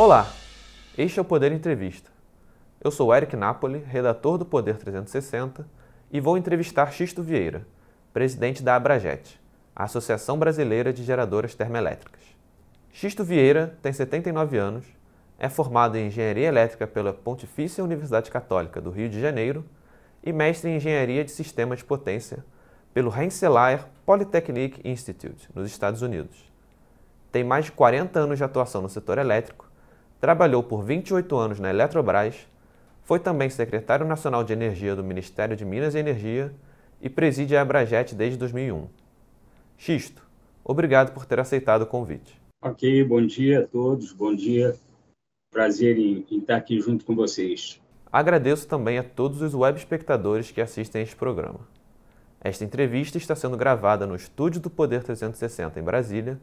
Olá, este é o Poder Entrevista. Eu sou Eric Napoli, redator do Poder 360, e vou entrevistar Xisto Vieira, presidente da Abrajet, a Associação Brasileira de Geradoras Termoelétricas. Xisto Vieira tem 79 anos, é formado em Engenharia Elétrica pela Pontifícia Universidade Católica do Rio de Janeiro e mestre em Engenharia de Sistemas de Potência pelo Rensselaer Polytechnic Institute, nos Estados Unidos. Tem mais de 40 anos de atuação no setor elétrico Trabalhou por 28 anos na Eletrobras, foi também secretário nacional de Energia do Ministério de Minas e Energia e preside a Abrajet desde 2001. Xisto, obrigado por ter aceitado o convite. Ok, bom dia a todos, bom dia. Prazer em, em estar aqui junto com vocês. Agradeço também a todos os web espectadores que assistem a este programa. Esta entrevista está sendo gravada no estúdio do Poder 360 em Brasília,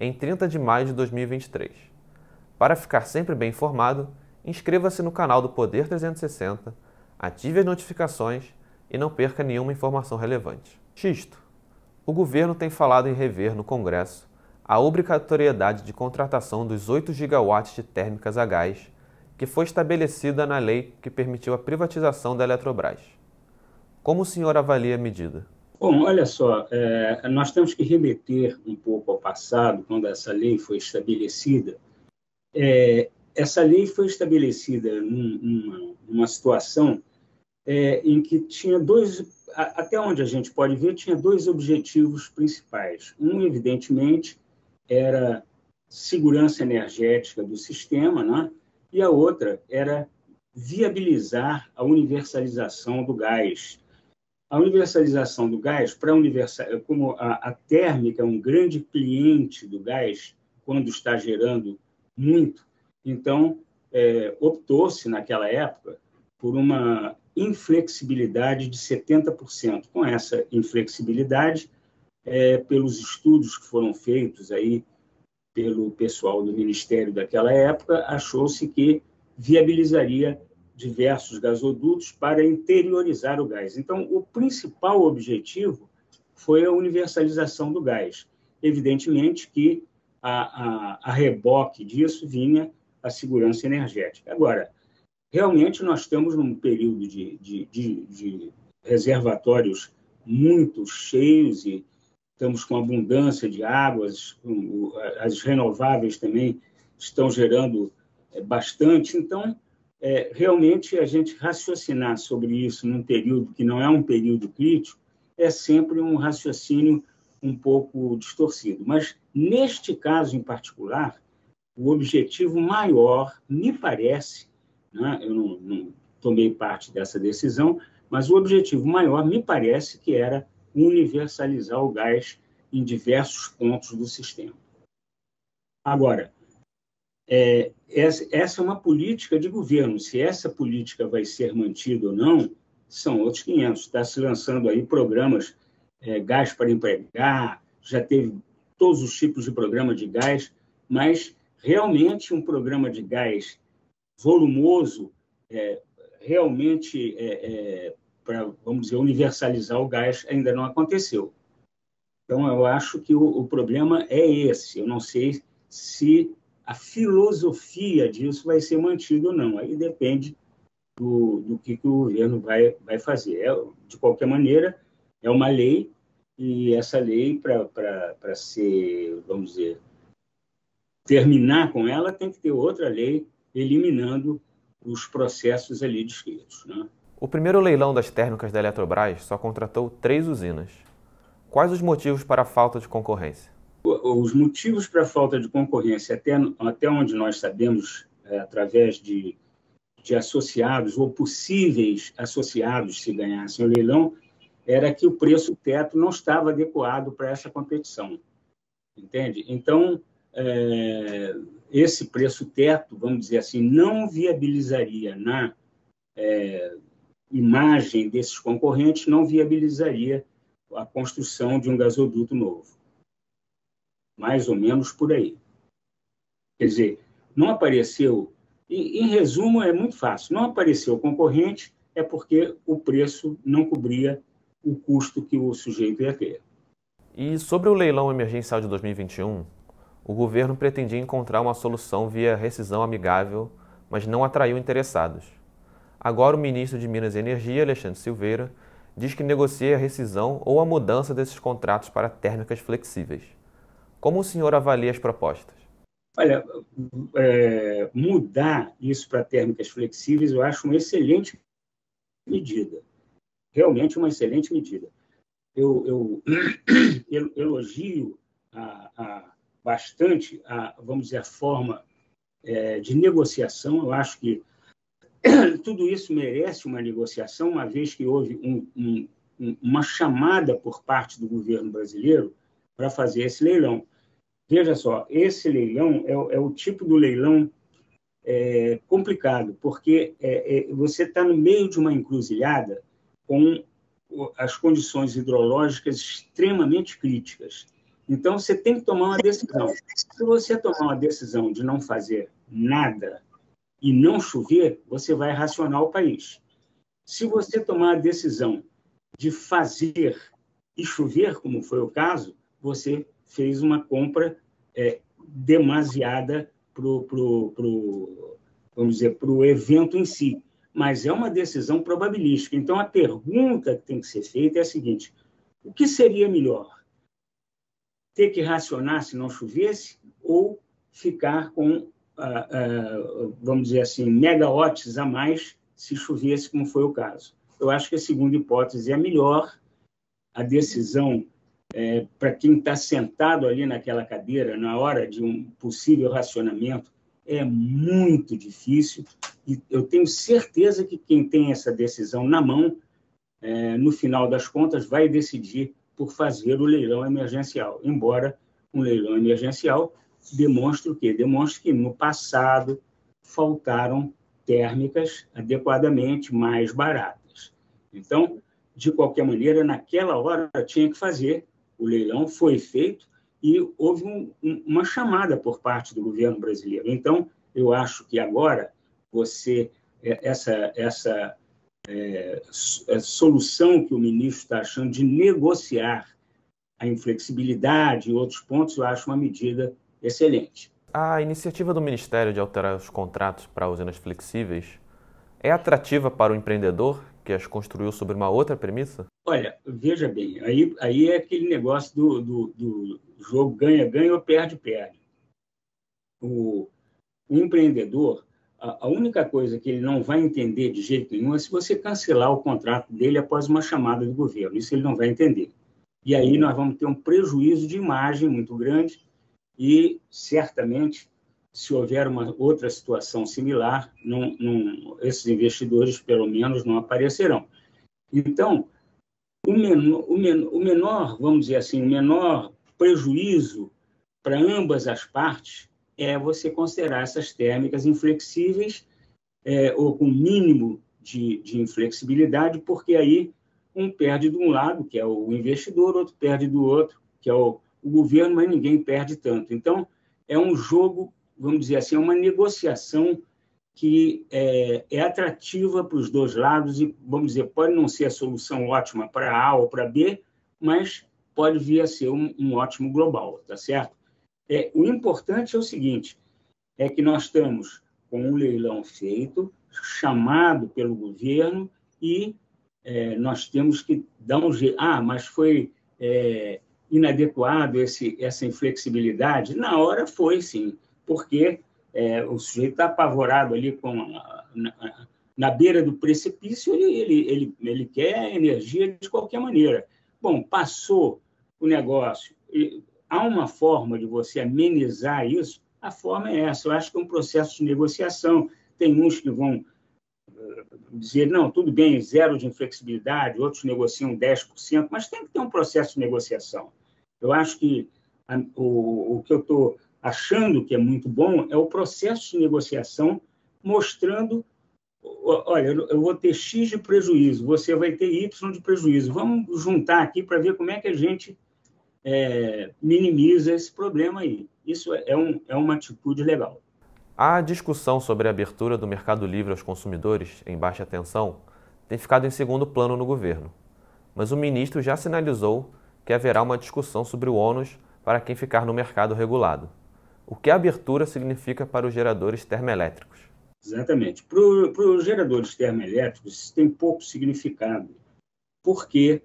em 30 de maio de 2023. Para ficar sempre bem informado, inscreva-se no canal do Poder 360, ative as notificações e não perca nenhuma informação relevante. Xisto. O governo tem falado em rever no Congresso a obrigatoriedade de contratação dos 8 gigawatts de térmicas a gás, que foi estabelecida na lei que permitiu a privatização da Eletrobras. Como o senhor avalia a medida? Bom, olha só, é, nós temos que remeter um pouco ao passado, quando essa lei foi estabelecida, é, essa lei foi estabelecida numa, numa situação é, em que tinha dois, até onde a gente pode ver, tinha dois objetivos principais. Um, evidentemente, era segurança energética do sistema, né? e a outra era viabilizar a universalização do gás. A universalização do gás, para universal, como a, a térmica é um grande cliente do gás, quando está gerando muito. Então, é, optou-se naquela época por uma inflexibilidade de 70%. Com essa inflexibilidade, é, pelos estudos que foram feitos aí pelo pessoal do Ministério daquela época, achou-se que viabilizaria diversos gasodutos para interiorizar o gás. Então, o principal objetivo foi a universalização do gás. Evidentemente que a, a, a reboque disso vinha a segurança energética. Agora, realmente nós estamos num período de, de, de, de reservatórios muito cheios e estamos com abundância de águas, as renováveis também estão gerando é, bastante. Então, é, realmente, a gente raciocinar sobre isso num período que não é um período crítico é sempre um raciocínio um pouco distorcido. Mas, neste caso em particular, o objetivo maior, me parece, né, eu não, não tomei parte dessa decisão, mas o objetivo maior, me parece, que era universalizar o gás em diversos pontos do sistema. Agora, é, essa, é uma política de governo. Se essa política vai ser mantida ou não, são outros 500. Está se lançando aí programas é, gás para empregar, já teve todos os tipos de programa de gás, mas realmente um programa de gás volumoso, é, realmente é, é para, vamos dizer, universalizar o gás, ainda não aconteceu. Então, eu acho que o, o problema é esse. Eu não sei se a filosofia disso vai ser mantida ou não. Aí depende do, do que, que o governo vai, vai fazer. É, de qualquer maneira, é uma lei e essa lei, para ser, vamos dizer, terminar com ela, tem que ter outra lei eliminando os processos ali descritos. Né? O primeiro leilão das térmicas da Eletrobras só contratou três usinas. Quais os motivos para a falta de concorrência? Os motivos para a falta de concorrência, até, até onde nós sabemos, é, através de, de associados ou possíveis associados, se ganhassem o leilão, era que o preço teto não estava adequado para essa competição, entende? Então, é, esse preço teto, vamos dizer assim, não viabilizaria na é, imagem desses concorrentes, não viabilizaria a construção de um gasoduto novo. Mais ou menos por aí. Quer dizer, não apareceu. Em, em resumo, é muito fácil. Não apareceu concorrente é porque o preço não cobria o custo que o sujeito ia ter. E sobre o leilão emergencial de 2021, o governo pretendia encontrar uma solução via rescisão amigável, mas não atraiu interessados. Agora, o ministro de Minas e Energia, Alexandre Silveira, diz que negocia a rescisão ou a mudança desses contratos para térmicas flexíveis. Como o senhor avalia as propostas? Olha, é, mudar isso para térmicas flexíveis eu acho uma excelente medida. Realmente uma excelente medida. Eu, eu, elogio a, a, bastante a, vamos dizer, a forma é, de negociação. Eu acho que tudo isso merece uma negociação, uma vez que houve um, um, uma chamada por parte do governo brasileiro para fazer esse leilão. Veja só, esse leilão é, é o tipo do leilão é, complicado, porque é, é você está no meio de uma encruzilhada com as condições hidrológicas extremamente críticas. Então, você tem que tomar uma decisão. Se você tomar uma decisão de não fazer nada e não chover, você vai racionar o país. Se você tomar a decisão de fazer e chover, como foi o caso, você fez uma compra é, demasiada para o vamos dizer, para o evento em si. Mas é uma decisão probabilística. Então, a pergunta que tem que ser feita é a seguinte: o que seria melhor? Ter que racionar se não chovesse ou ficar com, ah, ah, vamos dizer assim, megawatts a mais se chovesse, como foi o caso? Eu acho que a segunda hipótese é a melhor. A decisão é, para quem está sentado ali naquela cadeira, na hora de um possível racionamento, é muito difícil. E eu tenho certeza que quem tem essa decisão na mão, é, no final das contas, vai decidir por fazer o leilão emergencial. Embora um leilão emergencial demonstre o quê? Demonstre que no passado faltaram térmicas adequadamente mais baratas. Então, de qualquer maneira, naquela hora tinha que fazer o leilão foi feito e houve um, um, uma chamada por parte do governo brasileiro. Então, eu acho que agora você é, essa essa é, é, solução que o ministro está achando de negociar a inflexibilidade e outros pontos, eu acho uma medida excelente. A iniciativa do Ministério de alterar os contratos para usinas flexíveis é atrativa para o empreendedor que as construiu sobre uma outra premissa? Olha, veja bem, aí, aí é aquele negócio do, do, do jogo ganha-ganha ou perde-perde. O, o, empreendedor, a, a, única coisa que ele não vai entender de jeito nenhum é se você cancelar o contrato dele após uma chamada do governo. Isso ele não vai entender. E aí nós vamos ter um prejuízo de imagem muito grande e, certamente, se houver uma outra situação similar, não, não, esses investidores, pelo menos, não aparecerão. Então, o menor, o, o menor, vamos dizer assim, o menor prejuízo para ambas as partes é você considerar essas térmicas inflexíveis é, ou com mínimo de, de inflexibilidade, porque aí um perde de um lado, que é o investidor, outro perde do outro, que é o, o governo, mas ninguém perde tanto. Então, é um jogo vamos dizer assim, é uma negociação que é, é atrativa para os dois lados e, vamos dizer, pode não ser a solução ótima para A ou para B, mas pode vir a ser um, um ótimo global, tá certo? É, o importante é o seguinte, é que nós estamos com um leilão feito, chamado pelo governo e é, nós temos que dar um jeito. Ah, mas foi é, inadequado esse, essa inflexibilidade? Na hora foi, sim porque é, o sujeito está apavorado ali com na, na, beira do precipício, ele, ele, ele, ele quer energia de qualquer maneira. Bom, passou o negócio, há uma forma de você amenizar isso, a forma é essa. Eu acho que é um processo de negociação. Tem uns que vão eh, dizer, não, tudo bem, zero de inflexibilidade, outros negociam 10%, mas tem que ter um processo de negociação. Eu acho que a, o, o que eu estou achando que é muito bom é o processo de negociação mostrando olha, eu vou ter X de prejuízo, você vai ter Y de prejuízo. Vamos juntar aqui para ver como é que a gente é, minimiza esse problema aí. Isso é, um, é uma atitude legal. A discussão sobre a abertura do mercado livre aos consumidores em baixa tensão tem ficado em segundo plano no governo, mas o ministro já sinalizou que haverá uma discussão sobre o ônus para quem ficar no mercado regulado. O que a abertura significa para os geradores termoelétricos? Exatamente. Para os geradores termoelétricos, isso tem pouco significado, porque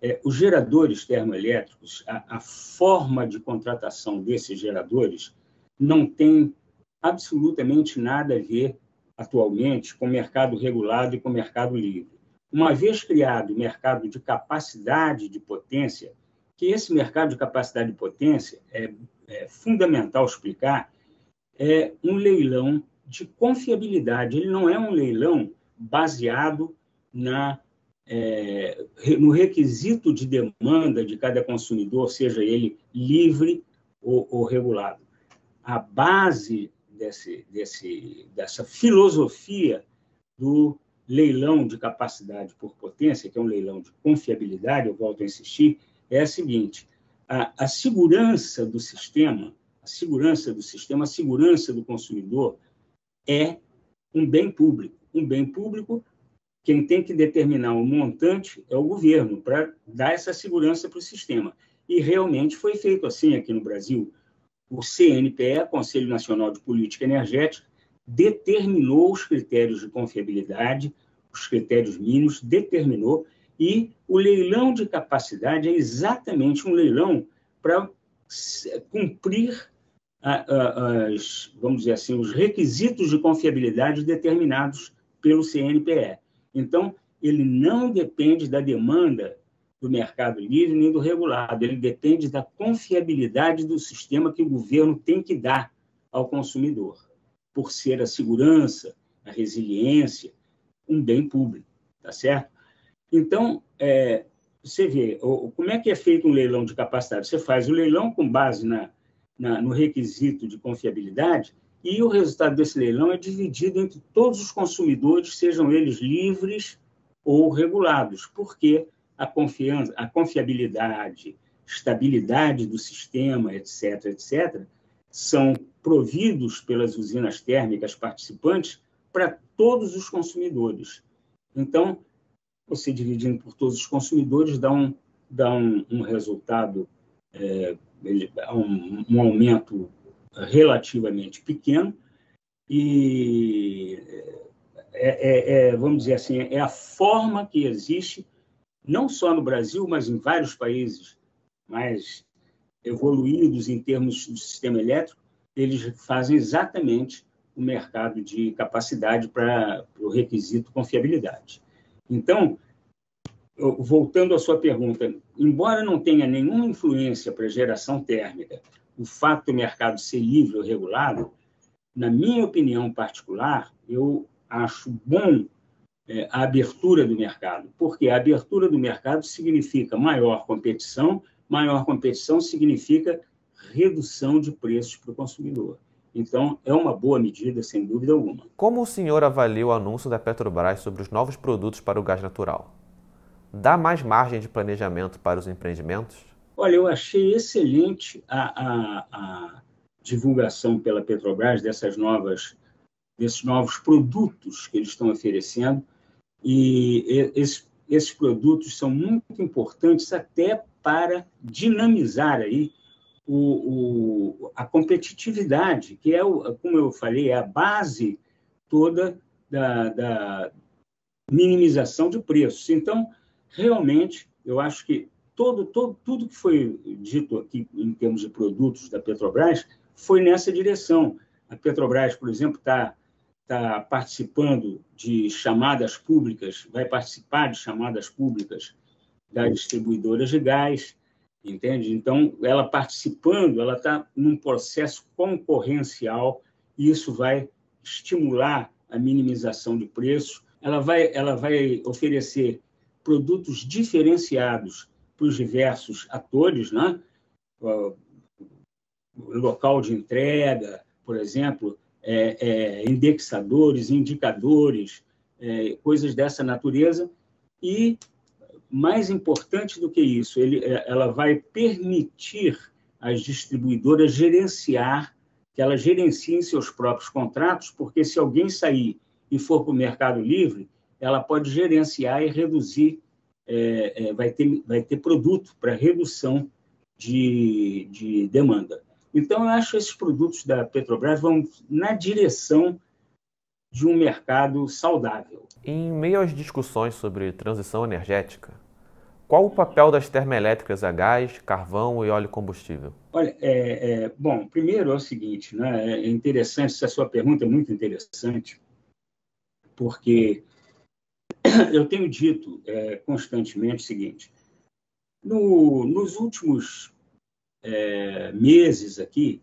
é, os geradores termoelétricos, a, a forma de contratação desses geradores não tem absolutamente nada a ver atualmente com o mercado regulado e com o mercado livre. Uma vez criado o mercado de capacidade de potência, que esse mercado de capacidade de potência é, é fundamental explicar, é um leilão de confiabilidade. Ele não é um leilão baseado na, é, no requisito de demanda de cada consumidor, seja ele livre ou, ou regulado. A base desse, desse, dessa filosofia do leilão de capacidade por potência, que é um leilão de confiabilidade, eu volto a insistir, é a seguinte: a, a segurança do sistema, a segurança do sistema, a segurança do consumidor é um bem público. Um bem público, quem tem que determinar o montante é o governo, para dar essa segurança para o sistema. E realmente foi feito assim aqui no Brasil. O CNPE, Conselho Nacional de Política Energética, determinou os critérios de confiabilidade, os critérios mínimos, determinou, e o leilão de capacidade é exatamente um leilão para cumprir as, vamos dizer assim, os requisitos de confiabilidade determinados pelo CNPE. Então, ele não depende da demanda do mercado livre nem do regulado, ele depende da confiabilidade do sistema que o governo tem que dar ao consumidor, por ser a segurança, a resiliência, um bem público, tá certo? Então, é, você vê, como é que é feito um leilão de capacidade? Você faz o leilão com base na, na, no requisito de confiabilidade e o resultado desse leilão é dividido entre todos os consumidores, sejam eles livres ou regulados, porque a confiança, a confiabilidade, estabilidade do sistema, etc., etc., são providos pelas usinas térmicas participantes para todos os consumidores. Então, você dividindo por todos os consumidores dá um, dá um, um resultado é, um, um aumento relativamente pequeno e é, é, é, vamos dizer assim, é a forma que existe, não só no Brasil, mas em vários países mais evoluídos em termos do sistema elétrico, eles fazem exatamente o mercado de capacidade para o requisito confiabilidade. Então, voltando à sua pergunta, embora não tenha nenhuma influência para a geração térmica o fato do mercado ser livre ou regulado, na minha opinião particular, eu acho bom é, a abertura do mercado, porque a abertura do mercado significa maior competição, maior competição significa redução de preços para o consumidor. Então, é uma boa medida, sem dúvida alguma. Como o senhor avalia o anúncio da Petrobras sobre os novos produtos para o gás natural? dá mais margem de planejamento para os empreendimentos? Olha, eu achei excelente a, a, a divulgação pela Petrobras dessas novas, desses novos produtos que eles estão oferecendo. E esses, esses produtos são muito importantes até para dinamizar aí o, o, a competitividade, que é, o, como eu falei, é a base toda da, da minimização de preços. Então, realmente, eu acho que todo, todo, tudo que foi dito aqui em termos de produtos da Petrobras foi nessa direção. A Petrobras, por exemplo, está tá participando de chamadas públicas, vai participar de chamadas públicas das distribuidoras de gás, entende? Então, ela participando, ela está num processo concorrencial e isso vai estimular a minimização de preços. Ela vai, ela vai oferecer produtos diferenciados para os diversos atores, né? local de entrega, por exemplo, é, é, indexadores, indicadores, é, coisas dessa natureza. E, mais importante do que isso, ele, é, ela vai permitir às distribuidoras gerenciar, que elas gerenciem seus próprios contratos, porque se alguém sair e for para o Mercado Livre, ela pode gerenciar e reduzir, é, é, vai, ter, vai ter produto para redução de, de demanda. Então, eu acho que esses produtos da Petrobras vão na direção de um mercado saudável. Em meio às discussões sobre transição energética, qual o papel das termoelétricas a gás, carvão e óleo combustível? Olha, é, é, bom, primeiro é o seguinte, né, é interessante, essa sua pergunta é muito interessante, porque eu tenho dito é, constantemente o seguinte, no, nos últimos é, meses aqui,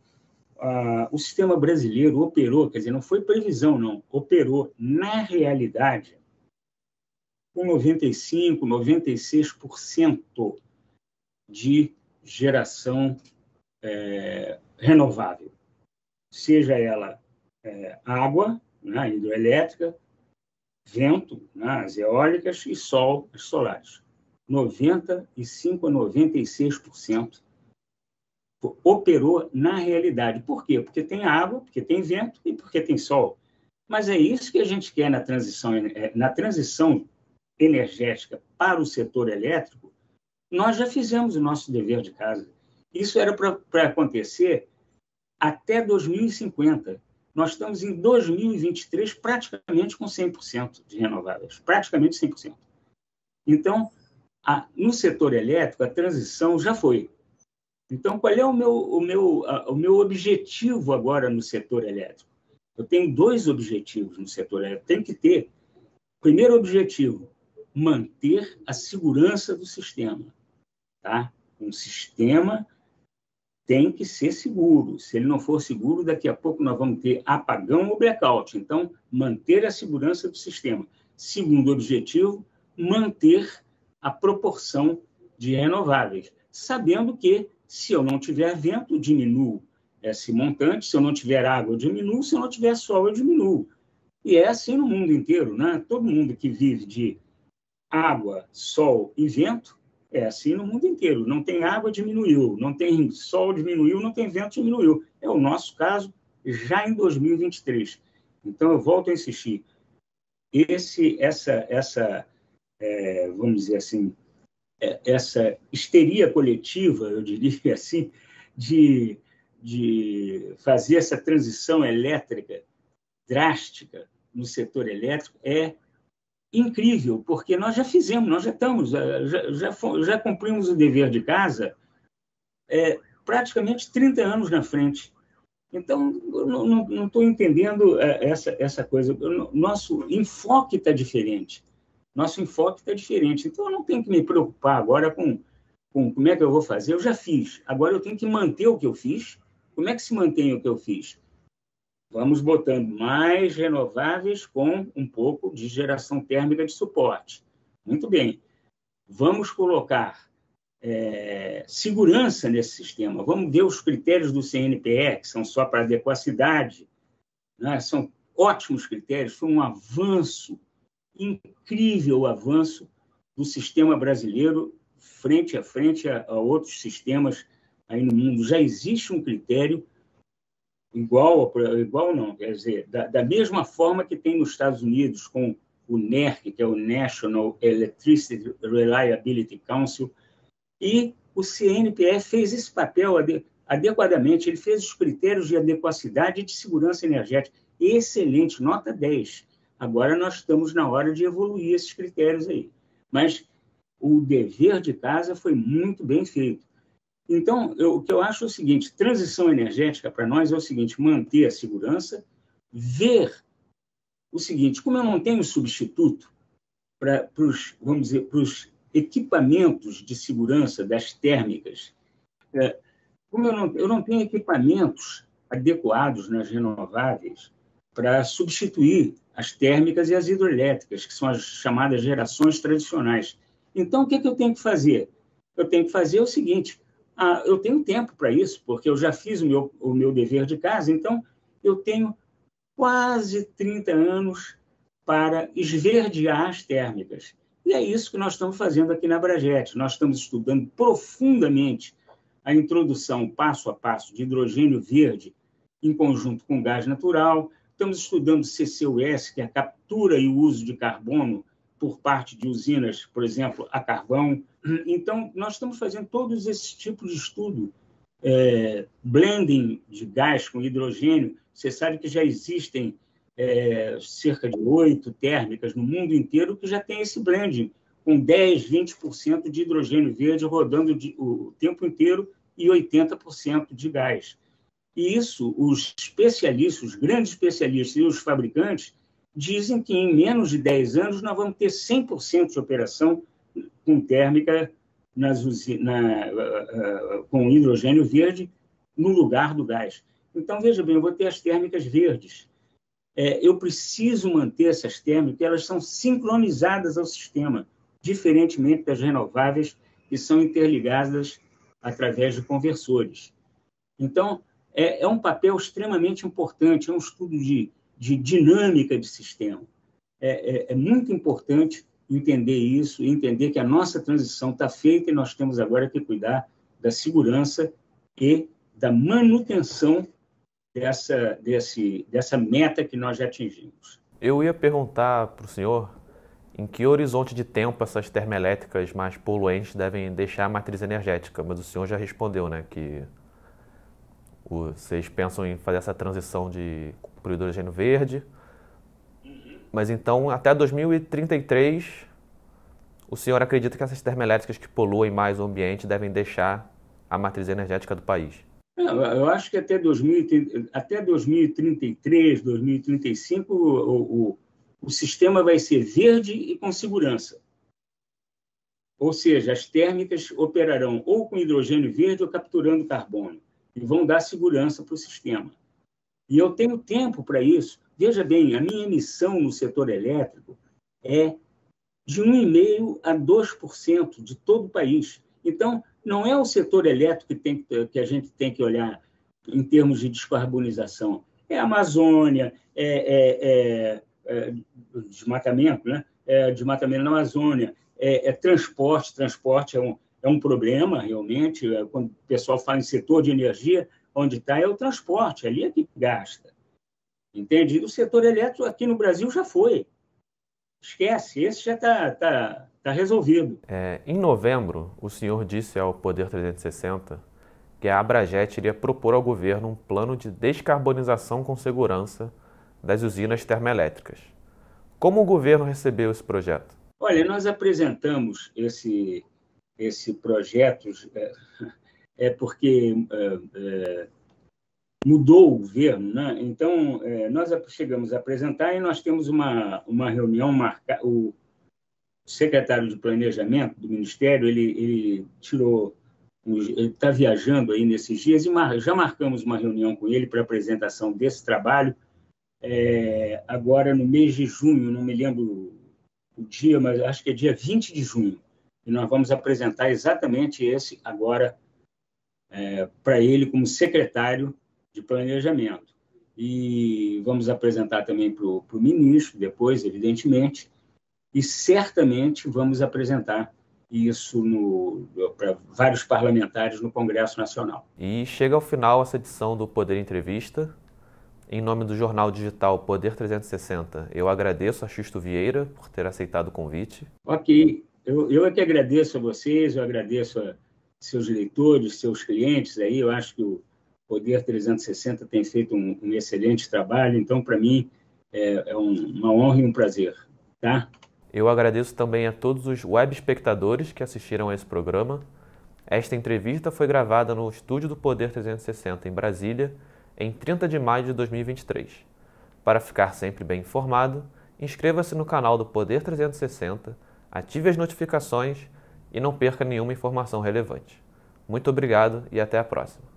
a, o sistema brasileiro operou, quer dizer, não foi previsão, não, operou, na realidade, com 95%, 96% de geração é, renovável, seja ela é, água, né, hidroelétrica, vento, né, as eólicas e sol, as solares. 95% a 96% operou na realidade. Por quê? Porque tem água, porque tem vento e porque tem sol. Mas é isso que a gente quer na transição, é, na transição energética para o setor elétrico. Nós já fizemos o nosso dever de casa. Isso era para acontecer até 2050. Nós estamos em 2023 praticamente com 100% de renováveis, praticamente 100%. Então, a, no setor elétrico, a transição já foi. Então, qual é o meu, o, meu, a, o meu objetivo agora no setor elétrico? Eu tenho dois objetivos no setor elétrico. Tem que ter, primeiro objetivo, manter a segurança do sistema. Tá? Um sistema tem que ser seguro. Se ele não for seguro, daqui a pouco nós vamos ter apagão ou blackout. Então, manter a segurança do sistema. Segundo objetivo, manter a proporção de renováveis, sabendo que se eu não tiver vento, diminuo esse montante, se eu não tiver água, eu diminuo, se eu não tiver sol, eu diminuo. E é assim no mundo inteiro, né? Todo mundo que vive de água, sol e vento é assim no mundo inteiro. Não tem água, diminuiu. Não tem sol, diminuiu. Não tem vento, diminuiu. É o nosso caso já em 2023. Então, eu volto a insistir. Esse, essa, essa é, vamos dizer assim, é, essa histeria coletiva, eu diria assim, de, de fazer essa transição elétrica drástica no setor elétrico é incrível, porque nós já fizemos, nós já estamos, já, já, já cumprimos o dever de casa é, praticamente 30 anos na frente. Então, eu não estou entendendo é, essa, essa coisa. Nosso enfoque está diferente. Nosso enfoque está diferente. Então, eu não tenho que me preocupar agora com, com como é que eu vou fazer. Eu já fiz. Agora, eu tenho que manter o que eu fiz. Como é que se mantém o que eu fiz? Vamos botando mais renováveis com um pouco de geração térmica de suporte. Muito bem. Vamos colocar é, segurança nesse sistema. Vamos ver os critérios do CNPE, que são só para adequacidade. Né? São ótimos critérios. Foi um avanço, incrível avanço do sistema brasileiro frente a frente a, a outros sistemas aí no mundo. Já existe um critério igual, igual não, quer dizer, da, da mesma forma que tem nos Estados Unidos com o NERC, que é o National Electricity Reliability Council, e o CNPE fez esse papel adequadamente, ele fez os critérios de adequacidade e de segurança energética. Excelente, nota 10. Agora nós estamos na hora de evoluir esses critérios aí. Mas o dever de casa foi muito bem feito. Então, eu, o que eu acho é o seguinte: transição energética para nós é o seguinte: manter a segurança, ver o seguinte, como eu não tenho substituto para os, vamos dizer, para os equipamentos de segurança das térmicas, é, como eu não, eu não tenho equipamentos adequados nas renováveis para substituir as térmicas e as hidroelétricas, que são as chamadas gerações tradicionais. Então, o que, é que eu tenho que fazer? Eu tenho que fazer o seguinte: ah, eu tenho tempo para isso, porque eu já fiz o meu, o meu dever de casa, então eu tenho quase 30 anos para esverdear as térmicas. E é isso que nós estamos fazendo aqui na Brajet. Nós estamos estudando profundamente a introdução passo a passo de hidrogênio verde em conjunto com gás natural. Estamos estudando CCUS, que é a captura e o uso de carbono por parte de usinas, por exemplo, a carvão. Então, nós estamos fazendo todos esses tipos de estudo é, blending de gás com hidrogênio. Você sabe que já existem é, cerca de oito térmicas no mundo inteiro que já tem esse blending, com 10, 20% de hidrogênio verde rodando de, o tempo inteiro e 80% de gás. E isso, os especialistas, os grandes especialistas e os fabricantes dizem que em menos de 10 anos nós vamos ter 100% de operação com térmica nas, na, uh, uh, com hidrogênio verde no lugar do gás. Então, veja bem, eu vou ter as térmicas verdes. É, eu preciso manter essas térmicas, elas são sincronizadas ao sistema, diferentemente das renováveis, que são interligadas através de conversores. Então, é, é um papel extremamente importante, é um estudo de, de dinâmica de sistema. É, é, é muito importante entender isso, entender que a nossa transição está feita e nós temos agora que cuidar da segurança e da manutenção dessa, desse, dessa meta que nós já atingimos. Eu ia perguntar para o senhor em que horizonte de tempo essas termoelétricas mais poluentes devem deixar a matriz energética, mas o senhor já respondeu, né, que vocês pensam em fazer essa transição de para o hidrogênio verde, mas então, até 2033, o senhor acredita que essas termoelétricas que poluem mais o ambiente devem deixar a matriz energética do país? Eu acho que até, 2000, até 2033, 2035, o, o, o sistema vai ser verde e com segurança. Ou seja, as térmicas operarão ou com hidrogênio verde ou capturando carbono e vão dar segurança para o sistema. E eu tenho tempo para isso. Veja bem, a minha emissão no setor elétrico é de 1,5% a 2% de todo o país. Então, não é o setor elétrico que, tem, que a gente tem que olhar em termos de descarbonização. É a Amazônia, é, é, é, é desmatamento, né? É desmatamento na Amazônia, é, é, transporte. Transporte é um, é um problema, realmente. Quando o pessoal fala em setor de energia, onde está é o transporte, ali é que gasta. Entende? E o setor elétrico aqui no Brasil já foi. Esquece, esse já está tá, tá resolvido. É, em novembro, o senhor disse ao Poder 360 que a Abrajet iria propor ao governo um plano de descarbonização com segurança das usinas termoelétricas. Como o governo recebeu esse projeto? Olha, nós apresentamos esse, esse projeto é, porque é, é, mudou o governo, né? Então é, nós chegamos a apresentar e nós temos uma uma reunião marcada. O secretário de planejamento do ministério ele, ele tirou está viajando aí nesses dias e já marcamos uma reunião com ele para apresentação desse trabalho é, agora no mês de junho, não me lembro o dia, mas acho que é dia 20 de junho. E nós vamos apresentar exatamente esse agora é, para ele como secretário de planejamento. E vamos apresentar também para o ministro, depois, evidentemente, e certamente vamos apresentar isso para vários parlamentares no Congresso Nacional. E chega ao final essa edição do Poder Entrevista. Em nome do jornal digital Poder 360, eu agradeço a Xusto Vieira por ter aceitado o convite. Ok, eu, eu é que agradeço a vocês, eu agradeço a seus leitores, seus clientes aí, eu acho que o Poder 360 tem feito um, um excelente trabalho, então para mim é, é um, uma honra e um prazer, tá? Eu agradeço também a todos os web espectadores que assistiram a esse programa. Esta entrevista foi gravada no estúdio do Poder 360 em Brasília em 30 de maio de 2023. Para ficar sempre bem informado, inscreva-se no canal do Poder 360, ative as notificações e não perca nenhuma informação relevante. Muito obrigado e até a próxima.